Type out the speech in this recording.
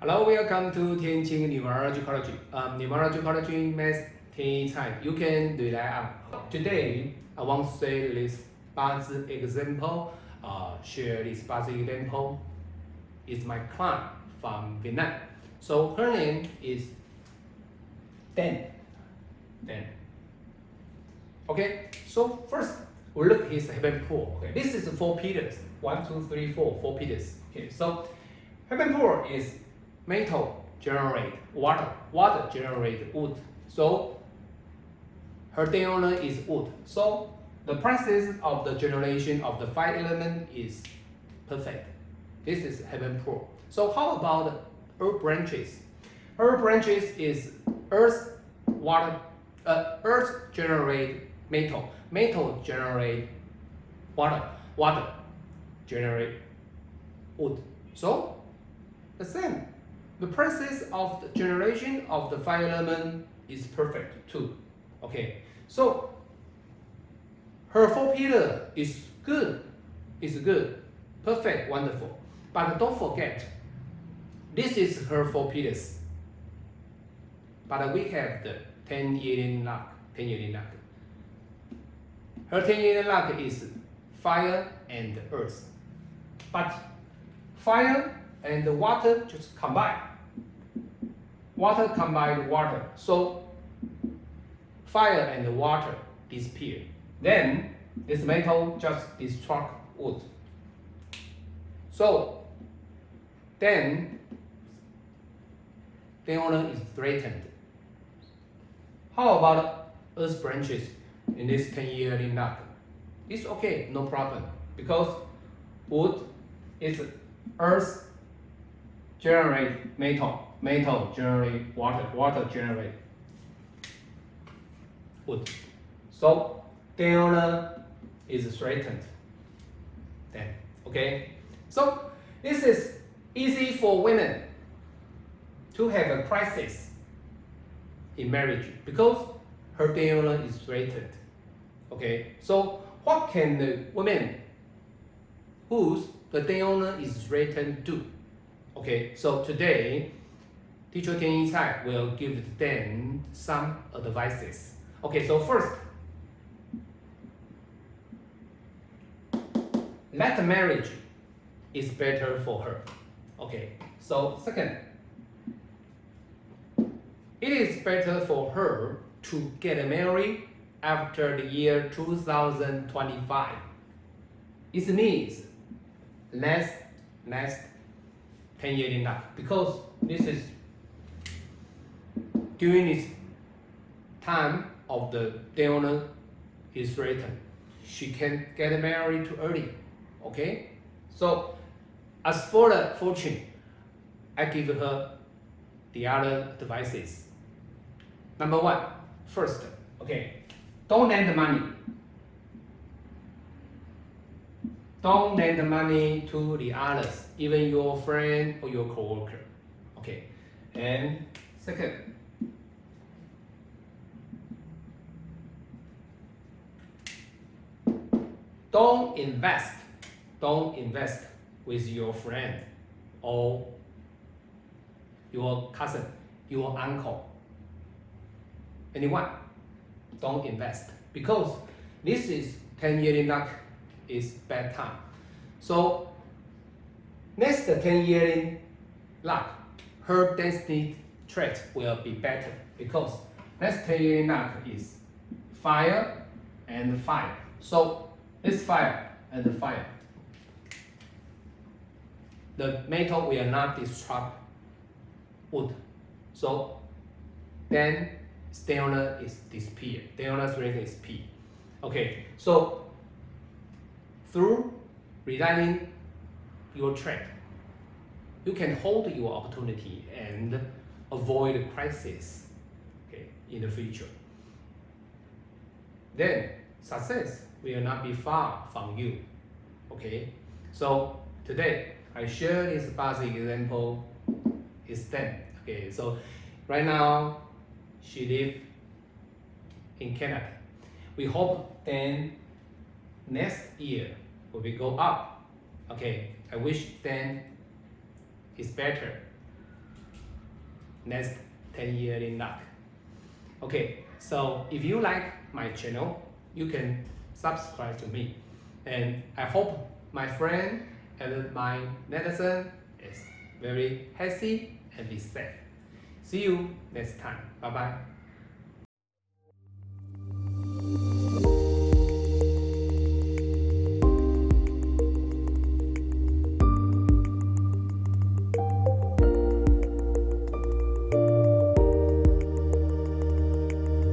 Hello, welcome to Tianqing Numerology College. Um, Numerology College Math Tian Cai. You can rely on. Today, I want to say this buzz example. Uh, share this buzz example. Is my client from Vietnam. So her name is Dan. Dan. Okay. So first, we look at his heaven pool. Okay. This is four pillars. One, two, three, four. Four pillars. Okay. So heaven pool is metal generate water, water generate wood. So her day owner is wood. So the process of the generation of the five element is perfect. This is heaven pool. So how about earth branches? Earth branches is earth, water, uh, earth generate metal, metal generate water, water generate wood. So the same the process of the generation of the five element is perfect too. Okay, so her four pillar is good, is good, perfect, wonderful. But don't forget, this is her four pillars. But we have the 10 year luck, 10 year luck. Her 10 year luck is fire and earth. But fire and the water just combine water combined water. So fire and water disappear. Then this metal just destruct wood. So then the owner is threatened. How about earth branches in this 10 year luck? It's okay, no problem, because wood is earth generate metal metal generate water, water generate wood. So delta is threatened. Then, okay? So this is easy for women to have a crisis in marriage because her delta is threatened. Okay, so what can the woman whose the delta is threatened do? Okay, so today Teacher Tian Yi will give them some advices. Okay, so first, let marriage is better for her. Okay, so second, it is better for her to get married after the year 2025. It means less, less 10 years enough because this is during this time of the donor is written, she can get married too early. Okay? So as for the fortune, I give her the other devices. Number one, first, okay, don't lend the money. Don't lend the money to the others, even your friend or your coworker. Okay. And second, Don't invest. Don't invest with your friend or your cousin, your uncle, anyone. Don't invest because this is 10 year luck is bad time. So next 10 year luck, her destiny trait will be better because next 10 year luck is fire and fire. So this fire and the fire. The metal will not destruct wood. So then stillness is disappear. Stillness rate is P. Okay, so through resigning your track, you can hold your opportunity and avoid crisis okay, in the future. Then success will not be far from you. Okay, so today I share this basic example is them. Okay, so right now she live in Canada. We hope then next year will we will go up. Okay, I wish then is better. next 10 year in luck. Okay, so if you like my channel, you can subscribe to me. And I hope my friend and my netizen is very healthy and be safe. See you next time. Bye bye.